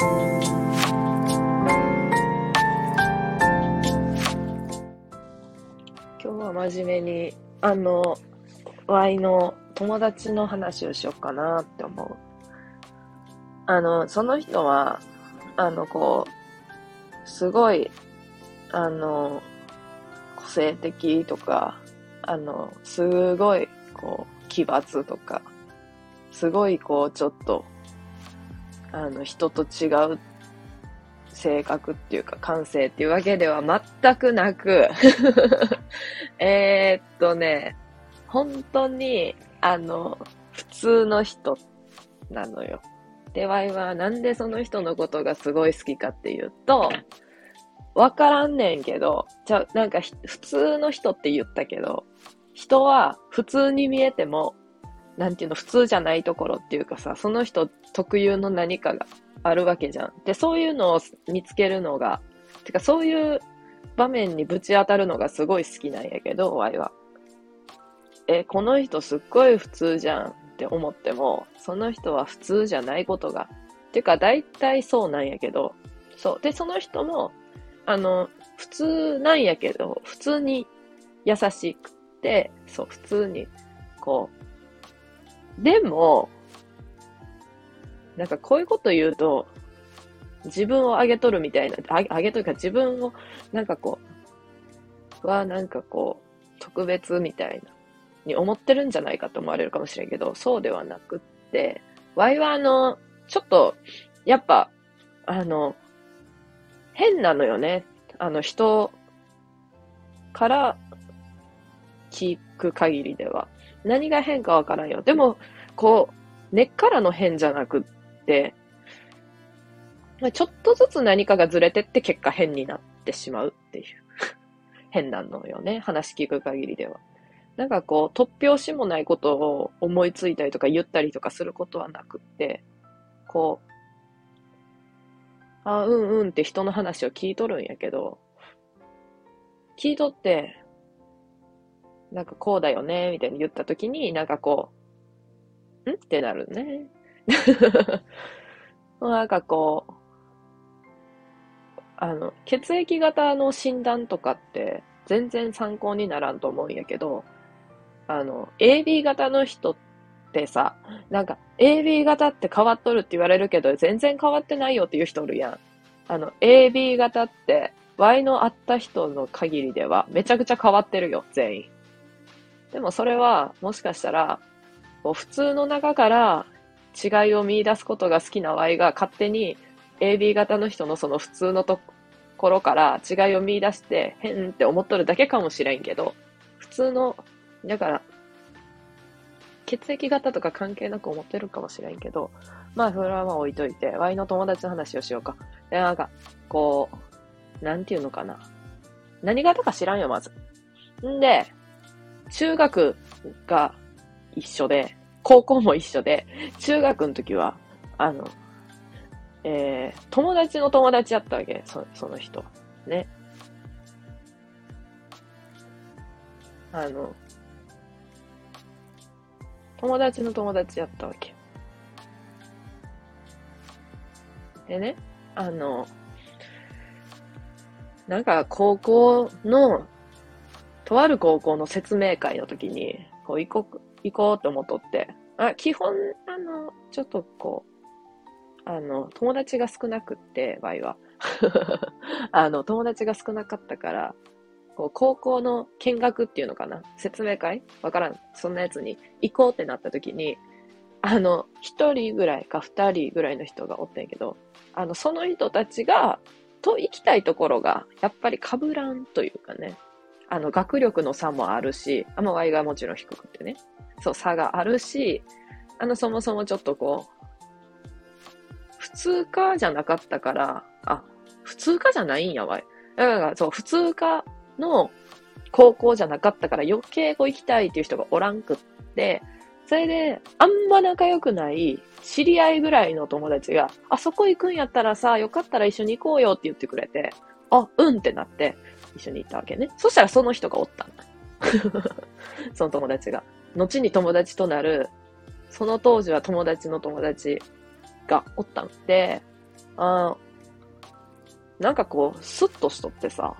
今日は真面目に、あの、ワイの友達の話をしようかなって思う。あの、その人は、あの、こう、すごい、あの、個性的とか、あの、すごい、こう、奇抜とか、すごい、こう、ちょっと、あの、人と違う性格っていうか感性っていうわけでは全くなく えっとね、本当に、あの、普通の人なのよ。で、ワイはなんでその人のことがすごい好きかっていうと、わからんねんけど、じゃ、なんか普通の人って言ったけど、人は普通に見えても、なんていうの、普通じゃないところっていうかさ、その人特有の何かがあるわけじゃん。で、そういうのを見つけるのが、てかそういう場面にぶち当たるのがすごい好きなんやけど、ワイは。え、この人すっごい普通じゃんって思っても、その人は普通じゃないことが。てか、大体そうなんやけど、そう。で、その人も、あの、普通なんやけど、普通に優しくて、そう、普通に、こう。でも、なんかこういうこと言うと、自分を上げとるみたいな、上げ、上げというか自分を、なんかこう、はなんかこう、特別みたいな、に思ってるんじゃないかと思われるかもしれんけど、そうではなくって、ワイはあの、ちょっと、やっぱ、あの、変なのよね。あの、人から聞く限りでは。何が変かわからんよ。でも、こう、根っからの変じゃなくっ、ま、ちょっとずつ何かがずれてって結果変になってしまうっていう 変なのよね。話聞く限りでは。なんかこう、突拍子もないことを思いついたりとか言ったりとかすることはなくって、こう、あ、うんうんって人の話を聞いとるんやけど、聞いとって、なんかこうだよね、みたいに言った時に、なんかこう、ん？ってなるね。なんかこう、あの、血液型の診断とかって全然参考にならんと思うんやけど、あの、AB 型の人ってさ、なんか AB 型って変わっとるって言われるけど、全然変わってないよっていう人おるやん。あの、AB 型って Y の会った人の限りではめちゃくちゃ変わってるよ、全員。でもそれは、もしかしたら、普通の中から違いを見出すことが好きな Y が勝手に AB 型の人のその普通のところから違いを見出して変って思っとるだけかもしれんけど、普通の、だから、血液型とか関係なく思ってるかもしれんけど、まあそれはまあ置いといて、Y の友達の話をしようか。で、なんか、こう、なんていうのかな。何型か知らんよ、まず。んで、中学が一緒で、高校も一緒で、中学の時は、あの、えー、友達の友達やったわけ、そその人。ね。あの、友達の友達やったわけ。でね、あの、なんか高校の、とある高校の説明会の時に、こう行こう、行こうと思っとって、あ、基本、あの、ちょっとこう、あの、友達が少なくって、場合は。あの、友達が少なかったから、こう、高校の見学っていうのかな？説明会？わからん。そんなやつに行こうってなった時に、あの、一人ぐらいか二人ぐらいの人がおったんやけど、あの、その人たちが、と行きたいところが、やっぱり被らんというかね、あの、学力の差もあるし、あ、まあ、Y がもちろん低くてね。そう、差があるし、あの、そもそもちょっとこう、普通科じゃなかったから、あ、普通科じゃないんやわい。だから、そう、普通科の高校じゃなかったから余計こう行きたいっていう人がおらんくって、それで、あんま仲良くない知り合いぐらいの友達が、あそこ行くんやったらさ、よかったら一緒に行こうよって言ってくれて、あ、うんってなって、一緒に行ったわけね。そしたらその人がおったんだ。その友達が。後に友達となる、その当時は友達の友達がおったんで、あなんかこう、スッとしとってさ、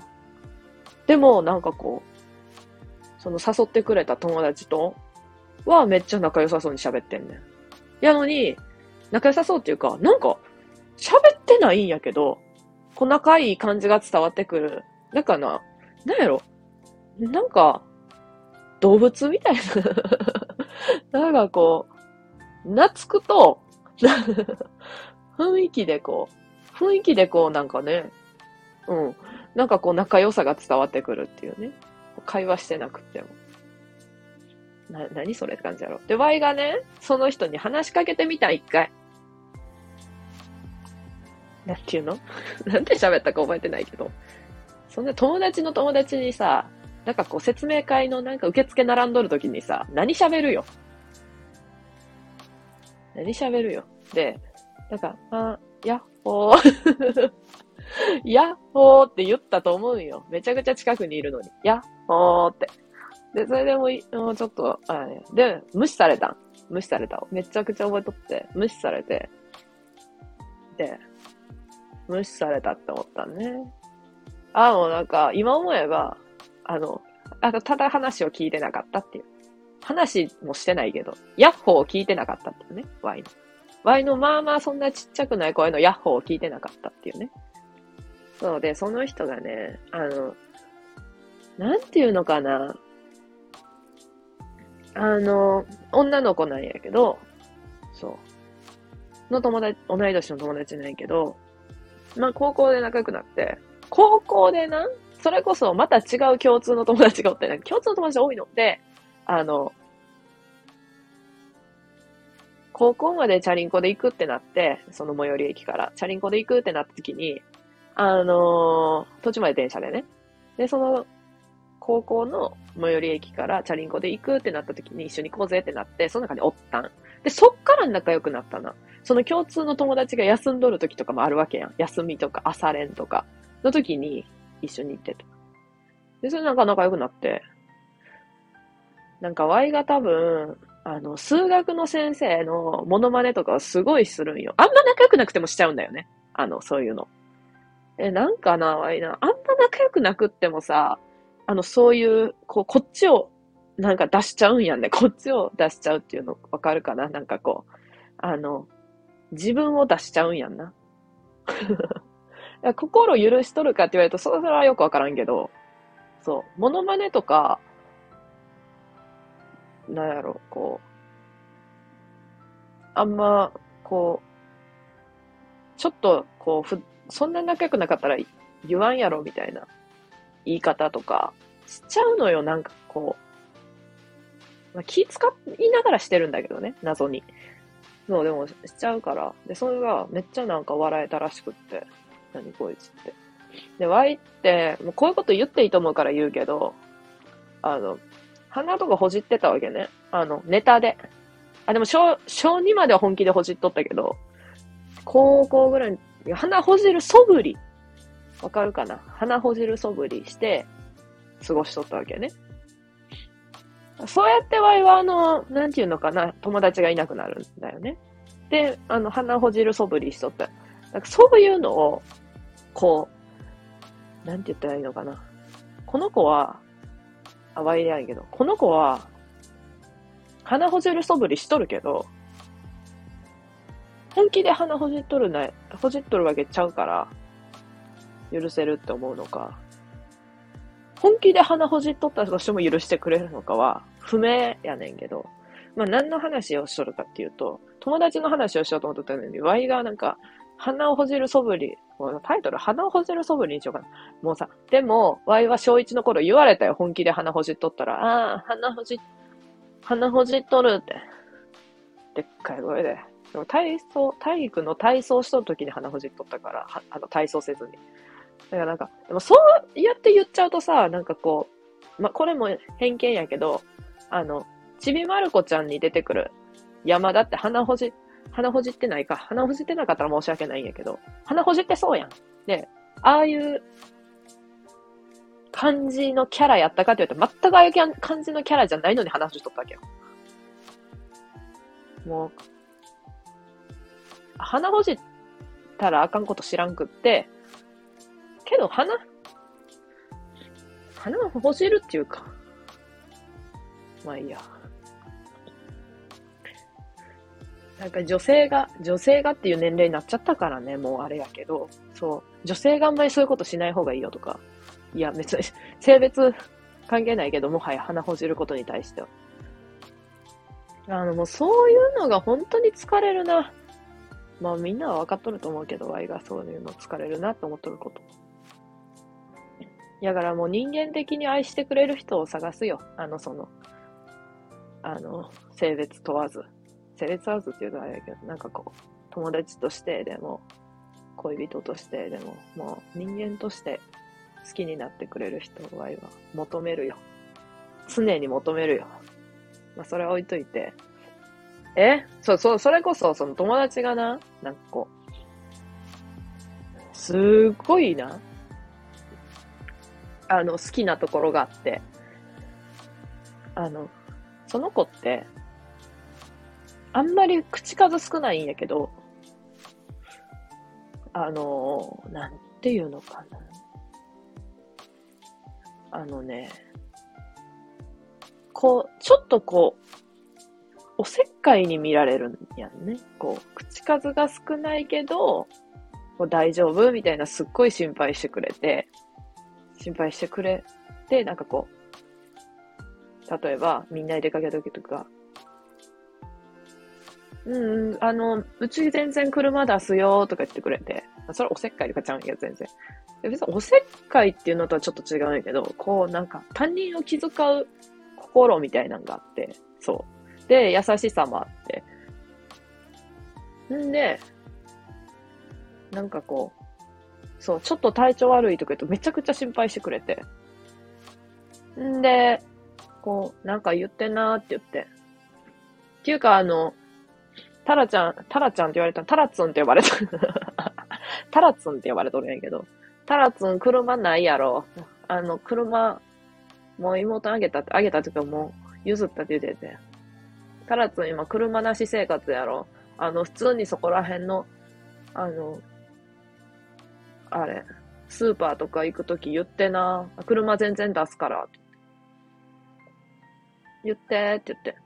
でもなんかこう、その誘ってくれた友達とはめっちゃ仲良さそうに喋ってんねん。やのに、仲良さそうっていうか、なんか、喋ってないんやけど、こう仲いい感じが伝わってくる。だからな、なんやろ？なんか、動物みたいな。なんかこう、懐くと、雰囲気でこう、雰囲気でこうなんかね、うん。なんかこう仲良さが伝わってくるっていうね。会話してなくても。な、何それって感じやろ。で、Y がね、その人に話しかけてみた、一回。なんていうの？なんて喋ったか覚えてないけど。そんな友達の友達にさ、なんかこう説明会のなんか受付並んどるときにさ、何喋るよ？何喋るよ？で、なんか、あ、やっほー。やっほーって言ったと思うよ。めちゃくちゃ近くにいるのに。やっほーって。で、それでももうちょっと、あで、無視されたん。無視された。めちゃくちゃ覚えとって、無視されて、で、無視されたって思ったね。ああ、もうなんか、今思えば、あの、あ、ただ話を聞いてなかったっていう。話もしてないけど、ヤッホーを聞いてなかったっていうね、ワイの。ワイのまあまあそんなちっちゃくない声のヤッホーを聞いてなかったっていうね。そうで、その人がね、あの、なんていうのかな。あの、女の子なんやけど、そう。の友達、同い年の友達なんやけど、まあ高校で仲良くなって、高校でな、それこそまた違う共通の友達がおって、共通の友達多いので、あの、高校までチャリンコで行くってなって、その最寄り駅からチャリンコで行くってなった時に、あのー、途中まで電車でね。で、その、高校の最寄り駅からチャリンコで行くってなった時に一緒に行こうぜってなって、その中におったん。で、そっから仲良くなったな。その共通の友達が休んどる時とかもあるわけやん。休みとか朝練とかの時に一緒に行ってた。で、それなんか仲良くなって、なんか Y が多分、あの、数学の先生のモノマネとかはすごいするんよ。あんま仲良くなくてもしちゃうんだよね。あの、そういうの。え、なんかな、ワイな。あんま仲良くなくってもさ、あの、そういう、こう、こっちを、なんか出しちゃうんやんね。こっちを出しちゃうっていうのわかるかな？なんかこう、あの、自分を出しちゃうんやんな。心許しとるかって言われると、それはよくわからんけど、そう、モノマネとか、なんやろ、こう、あんま、こう、ちょっと、こう、ふ、そんな仲良くなかったら言わんやろ、みたいな言い方とか、しちゃうのよ、なんかこう。まあ、気使いながらしてるんだけどね、謎に。そう、でもしちゃうから。で、それがめっちゃなんか笑えたらしくって。何こいつって。で、Y って、もうこういうこと言っていいと思うから言うけど、あの、鼻とかほじってたわけね。あの、ネタで。あ、でも小、小2までは本気でほじっとったけど、高校ぐらいに、鼻ほじる素振り。わかるかな？鼻ほじる素振りして、過ごしとったわけね。そうやってワイは、あの、なんていうのかな、友達がいなくなるんだよね。で、あの、鼻ほじる素振りしとった。なんかそういうのを、こう、なんて言ったらいいのかな。この子は、あ、ワイでやんけど、この子は、鼻ほじる素振りしとるけど、本気で鼻ほじっとるな、ほじっとるわけちゃうから、許せるって思うのか、本気で鼻ほじっとったとしても許してくれるのかは不明やねんけど、まあ何の話をしとるかっていうと、友達の話をしようと思ってたのに、ワイがなんか、鼻をほじる素振り、タイトル、鼻をほじる素振りにしようかな。もうさ、でも、ワイは小一の頃言われたよ、本気で鼻ほじっとったら、ああ、鼻ほじ、鼻ほじっとるって。でっかい声で。でも体操、体育の体操しとる時に鼻ほじっとったから、あの体操せずに。だからなんか、でもそうやって言っちゃうとさ、なんかこう、まあ、これも偏見やけど、あの、ちびまる子ちゃんに出てくる山田って鼻ほじ、鼻ほじってないか。鼻ほじってなかったら申し訳ないんやけど、鼻ほじってそうやん。で、ああいう感じのキャラやったかって言うと、全くああいう感じのキャラじゃないのに鼻ほじとったわけよ。もう、鼻ほじったらあかんこと知らんくって、けど花、花は欲しるっていうか、まあいいや。なんか女性が、女性がっていう年齢になっちゃったからね、もうあれやけど、そう、女性があんまりそういうことしない方がいいよとか、いや別に、性別関係ないけど、もはや鼻ほじることに対しては。あの、もうそういうのが本当に疲れるな。まあみんなは分かっとると思うけど、ワイがそういうの疲れるなって思っとること。だからもう人間的に愛してくれる人を探すよ。あの、その、あの、性別問わず。性別問わずっていうのはあれやけど、なんかこう、友達としてでも、恋人としてでも、もう人間として好きになってくれる人は今求めるよ。常に求めるよ。まあ、それは置いといて。え？そうそう、それこそ、その友達がな、なんかこう、すっごいな、あの、好きなところがあって、あの、その子って、あんまり口数少ないんやけど、あの、なんていうのかな。あのね、こう、ちょっとこう、おせっかいに見られるんやんね。こう、口数が少ないけど、こう大丈夫みたいなすっごい心配してくれて、心配してくれて、なんかこう、例えば、みんなで出かけた時とか、うん、あの、うち全然車出すよとか言ってくれて、それおせっかいとかちゃうんや全然。別におせっかいっていうのとはちょっと違うんやけど、こうなんか他人を気遣う心みたいなのがあって、そう。で、優しさもあって。んで、なんかこう、そう、ちょっと体調悪いとか言うとめちゃくちゃ心配してくれて。んで、こう、なんか言ってんなーって言って。っていうか、あの、タラちゃん、タラちゃんって言われたタラツンって呼ばれた。タラツンって呼ばれとるんやけど。タラツン車ないやろ。あの、車、もう妹あげたって、あげたってかもう譲ったって言ってて。タラツン今車なし生活やろ。あの、普通にそこら辺の、あの、あれ、スーパーとか行くとき言ってな。車全然出すから。言ってって言って。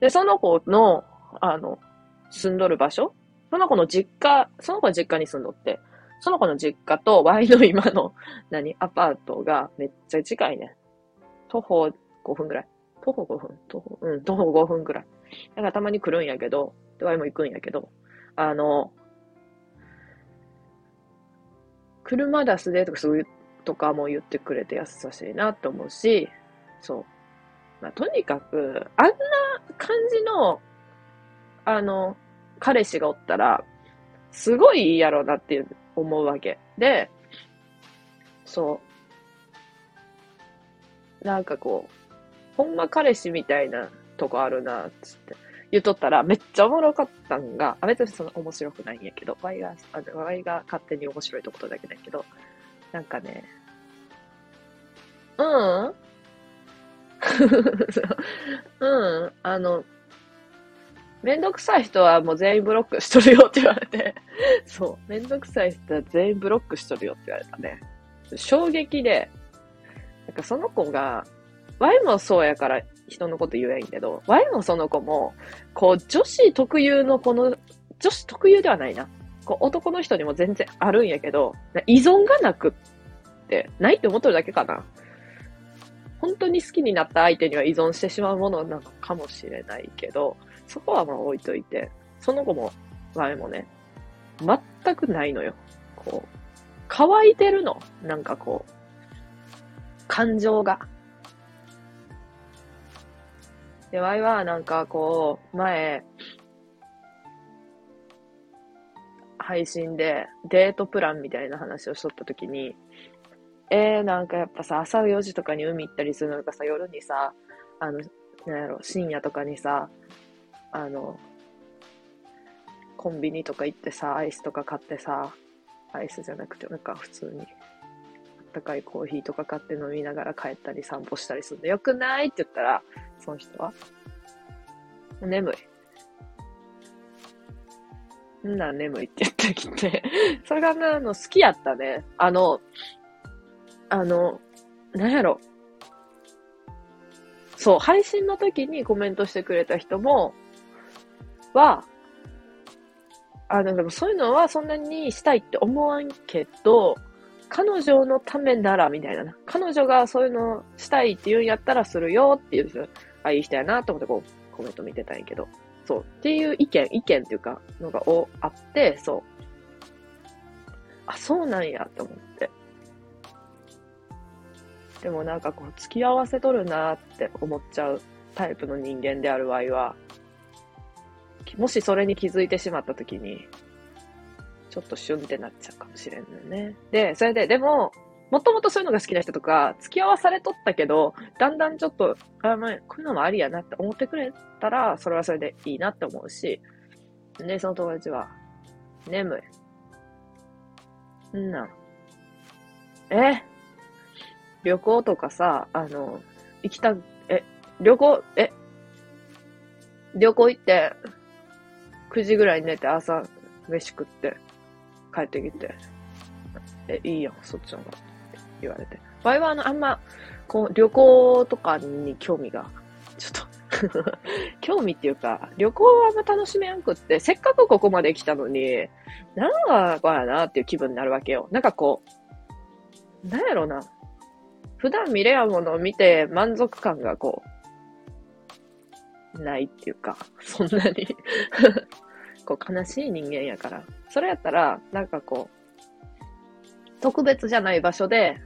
で、その子の、あの、住んどる場所？その子の実家、その子は実家に住んどって、その子の実家と Y の今の、何、アパートがめっちゃ近いね。徒歩5分ぐらい。徒歩5分？徒歩、うん、徒歩5分ぐらい。だからたまに来るんやけど、で、Y も行くんやけど、あの、車出すでとかそういう、とかも言ってくれて優しいなって思うし、そう。まあ、とにかく、あんな感じの、あの、彼氏がおったら、すごいいいやろうなって思うわけ。で、そう。なんかこう、ほんま彼氏みたいなとこあるな、つって言っとったら、めっちゃおもろかったんが、あ、別にその面白くないんやけど、ワイが、あワイが勝手に面白いとことだけだけど、なんかね、うん、うん、あの、めんどくさい人はもう全員ブロックしとるよって言われて、そう、めんどくさい人は全員ブロックしとるよって言われたね。衝撃で、なんかその子が、Y もそうやから人のこと言えんけど、Y もその子も、こう女子特有のこの、女子特有ではないな。こう男の人にも全然あるんやけど、依存がなくって、ないって思っとるだけかな。本当に好きになった相手には依存してしまうものなのかもしれないけど、そこはまあ置いといて、その子も、前もね、全くないのよ。こう、乾いてるの。なんかこう、感情が。で、ワイはなんかこう、前、配信でデートプランみたいな話をしとった時に、えー、なんかやっぱさ、朝4時とかに海行ったりするのかさ、夜にさ、あの、なんやろ、深夜とかにさ、あの、コンビニとか行ってさ、アイスとか買ってさ、アイスじゃなくて、なんか普通に、あったかいコーヒーとか買って飲みながら帰ったり散歩したりするのよくない？って言ったら、その人は、眠い。んな眠いって言ってきて、それが、あの、好きやったね。あの、あの、なんやろ。そう、配信の時にコメントしてくれた人も、は、あ、でもそういうのはそんなにしたいって思わんけど、彼女のためなら、みたいな。彼女がそういうのしたいって言うんやったらするよっていうんですよ、あ、いい人やなと思ってこう、コメント見てたんやけど。そう。っていう意見、意見っていうか、のがおあって、そう。あ、そうなんやって思って。でもなんかこう、付き合わせとるなって思っちゃうタイプの人間である場合は、もしそれに気づいてしまった時に、ちょっとシュンってなっちゃうかもしれんのよね。で、それで、でも、もともとそういうのが好きな人とか、付き合わされとったけど、だんだんちょっと、あ、まあ、こういうのもありやなって思ってくれたら、それはそれでいいなって思うし、で、その友達は、眠い。んな。え？旅行とかさ、あの、行きた、え、旅行、え、旅行行って、9時ぐらいに寝て朝飯食って帰ってきて、え、いいやん、そっちの方がって言われて。場合はあの、あんま、こう、旅行とかに興味が、ちょっと 興味っていうか、旅行はあんま楽しめやんくって、せっかくここまで来たのに、なんか、こうやなっていう気分になるわけよ。なんかこう、なんやろな。普段見れやものを見て満足感がこう、ないっていうか、そんなにこう悲しい人間やから。それやったら、なんかこう、特別じゃない場所で、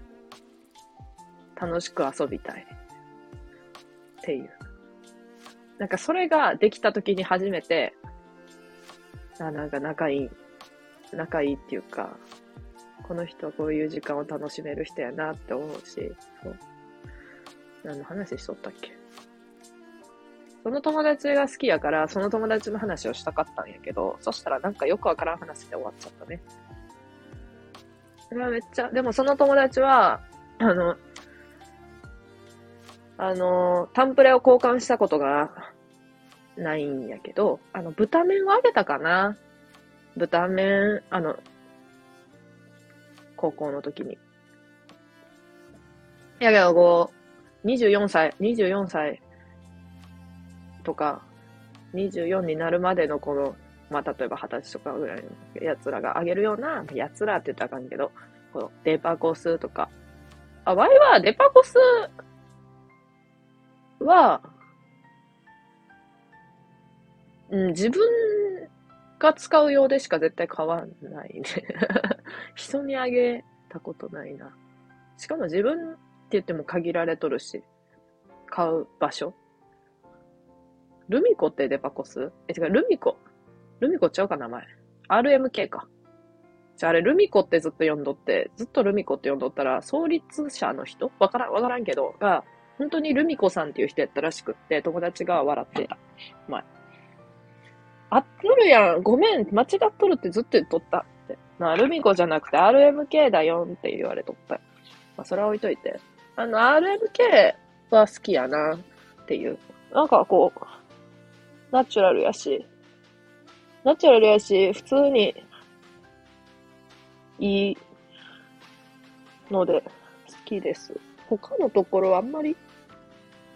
楽しく遊びたい。っていう。なんかそれができた時に初めて、あ、なんか仲いい、仲いいっていうか、この人はこういう時間を楽しめる人やなって思うし、そう。何の話しとったっけ？その友達が好きやから、その友達の話をしたかったんやけど、そしたらなんかよくわからん話で終わっちゃったね。それはめっちゃ、でもその友達は、あの、あの、タンプレを交換したことがないんやけど、あの、豚麺をあげたかな豚麺、あの、高校の時に。いやけど、こう、24歳、24歳とか、24になるまでのこの、まあ、例えば20歳とかぐらいの奴らがあげるような、奴らって言ったらあかんけど、このデパコスとか。あ、ワイはデパコスは、うん、自分が使う用でしか絶対買わないね。人にあげたことないな。しかも自分って言っても限られとるし、買う場所ルミコってデパコス？え、違う、ルミコ。ルミコちゃうか名前。RMK か。じゃああれ、ルミコってずっと読んどって、ずっとルミコって読んどったら、創立者の人？わからん、わからんけど、が、本当にルミコさんっていう人やったらしくって、友達が笑ってた。前。あっとるやん。ごめん。間違っとるってずっと言っとったって。なルミコじゃなくて RMK だよんって言われとった。まあ、それは置いといて。あの、RMK は好きやなっていう。なんかこう、ナチュラルやし、ナチュラルやし、普通に、いいので、好きです。他のところはあんまり、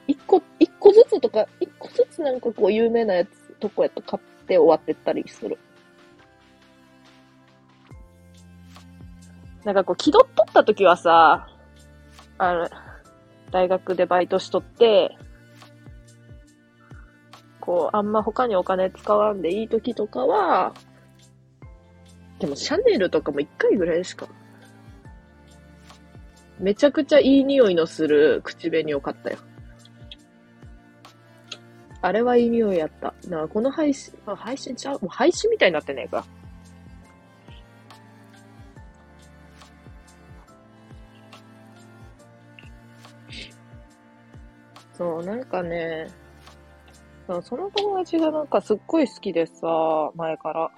一個、一個ずつとか、一個ずつなんかこう有名なやつ、とこやと買って終わってったりする。なんかこう、気取っとった時はさ、あの、大学でバイトしとって、こう、あんま他にお金使わんでいい時とかは、でもシャネルとかも一回ぐらいしか。めちゃくちゃいい匂いのする口紅を買ったよ。あれはいい匂いやった。なこの配信、あ、配信ちゃう？もう配信みたいになってねえか。そう、なんかね、その友達がなんかすっごい好きでさ、前から。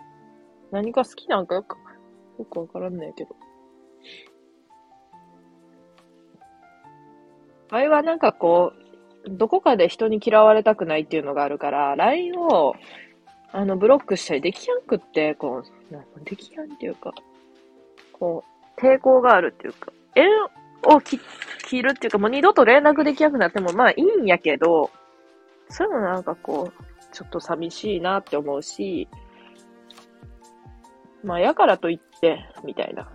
何が好きなんかよく、よくわからんねえけど。あれはなんかこう、どこかで人に嫌われたくないっていうのがあるから、LINE をあの、ブロックしたりできやんくって、こう、なんできやんっていうか、こう、抵抗があるっていうか、縁を切るっていうか、もう二度と連絡できなくなっても、まあいいんやけど、そういうのなんかこう、ちょっと寂しいなって思うし、まあ、やからといって、みたいな。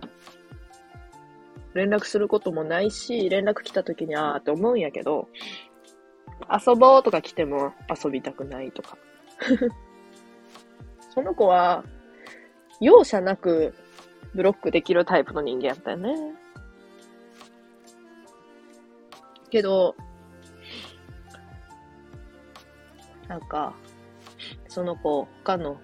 連絡することもないし、連絡来た時に、あーって思うんやけど、遊ぼうとか来ても遊びたくないとか。その子は、容赦なくブロックできるタイプの人間やったよね。けど、なんか、その子、他の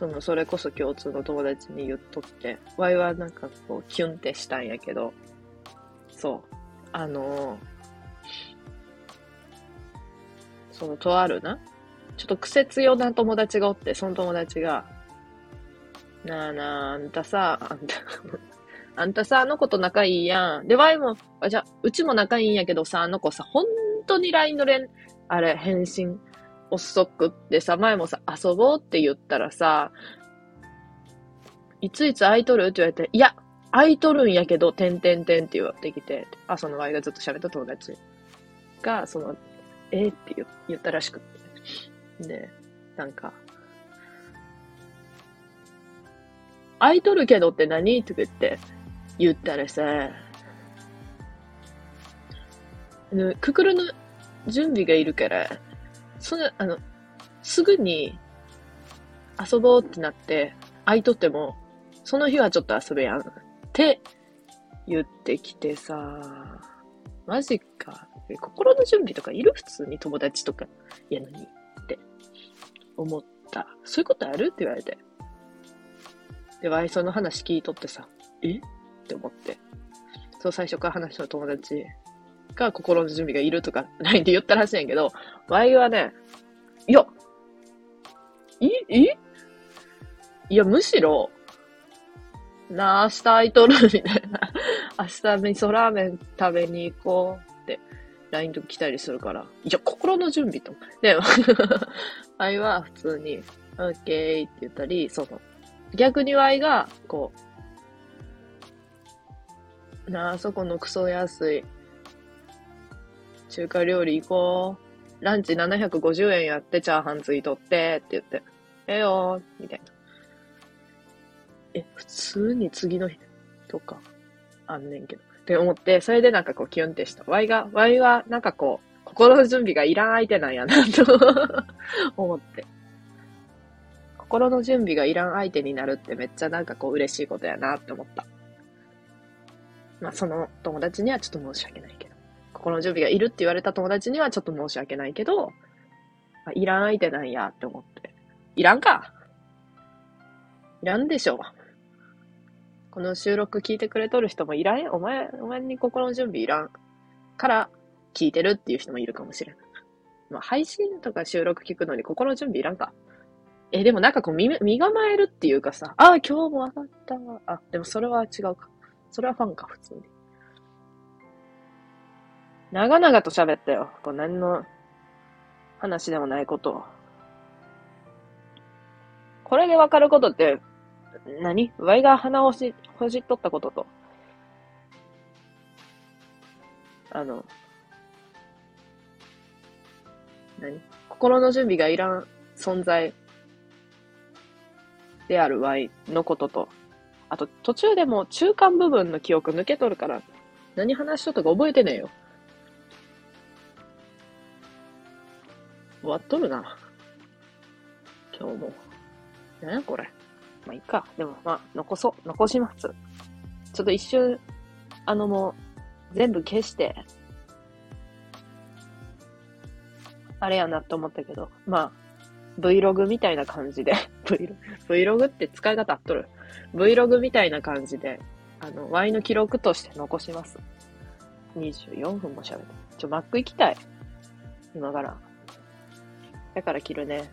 その、それこそ共通の友達に言っとって、ワイはなんかこう、キュンってしたんやけど、そう、あのー、その、とあるな、ちょっと癖強な友達がおって、その友達が、なあなあ、あんたさ、あんたあんたさ、あの子と仲いいやん。で、ワイも、あ、じゃうちも仲いいんやけどさ、あの子さ、本当に LINE の連、あれ、返信遅くってさ、前もさ、遊ぼうって言ったらさ、いついつ空いとるって言われて、いや、空いとるんやけど、てんてんてんって言われてきて、あ、その前がずっと喋った友達が、その、えー、って言ったらしくって。で、なんか、空いとるけどって何って言って、言ったらさ、くくるの準備がいるから、その、あの、すぐに遊ぼうってなって、空いとっても、その日はちょっと遊べやん。って言ってきてさ、マジか。心の準備とかいる？普通に友達とかやのにって思った。そういうことある？って言われて。で、ワイソの話聞いとってさ、え？って思って。そう、最初から話した友達が心の準備がいるとか、ないって言ったらしいんやけど、ワイはね、いや、い、い？いや、むしろ、なあ、明日空いとるみたいな。明日味噌ラーメン食べに行こうって、LINE とか来たりするから。いや、心の準備と。で、ワイは普通に、オッケーって言ったり、その、逆にワイが、こう、なあ、そこのクソ安い中華料理行こう。ランチ750円やって、チャーハンついとってって言って、ええよー、みたいな。え、普通に次の日とか、あんねんけど。って思って、それでなんかこうキュンってした。ワイが、ワイはなんかこう、心の準備がいらん相手なんやなと 思って。心の準備がいらん相手になるってめっちゃなんかこう嬉しいことやなって思った。まあその友達にはちょっと申し訳ない。心の準備がいるって言われた友達にはちょっと申し訳ないけど、あいらん相手なんやって思って。いらんかいらんでしょう。この収録聞いてくれとる人もいらんお前、お前に心の準備いらんから聞いてるっていう人もいるかもしれん。まあ、配信とか収録聞くのに心の準備いらんか。え、でもなんかこう身、身構えるっていうかさ、ああ、今日も上がった。あ、でもそれは違うか。それはファンか、普通に。長々と喋ったよ。こう何の話でもないこと。これでわかることって何、ワイが鼻をし、ほじっとったことと。あの、何？心の準備がいらん存在であるワイのことと、あと途中でも中間部分の記憶抜けとるから、何話しとったか覚えてねえよ。終わっとるな。今日も。なこれ。まあ、いいか。でも、まあ、残そう。残します。ちょっと一瞬、あのもう、全部消して、あれやなって思ったけど、まあ、Vlog みたいな感じで Vlog、Vlog って使い方あっとる ?Vlog みたいな感じで、あの、Y の記録として残します。24分も喋って。ちょ、Mac 行きたい。今から。だから着るね。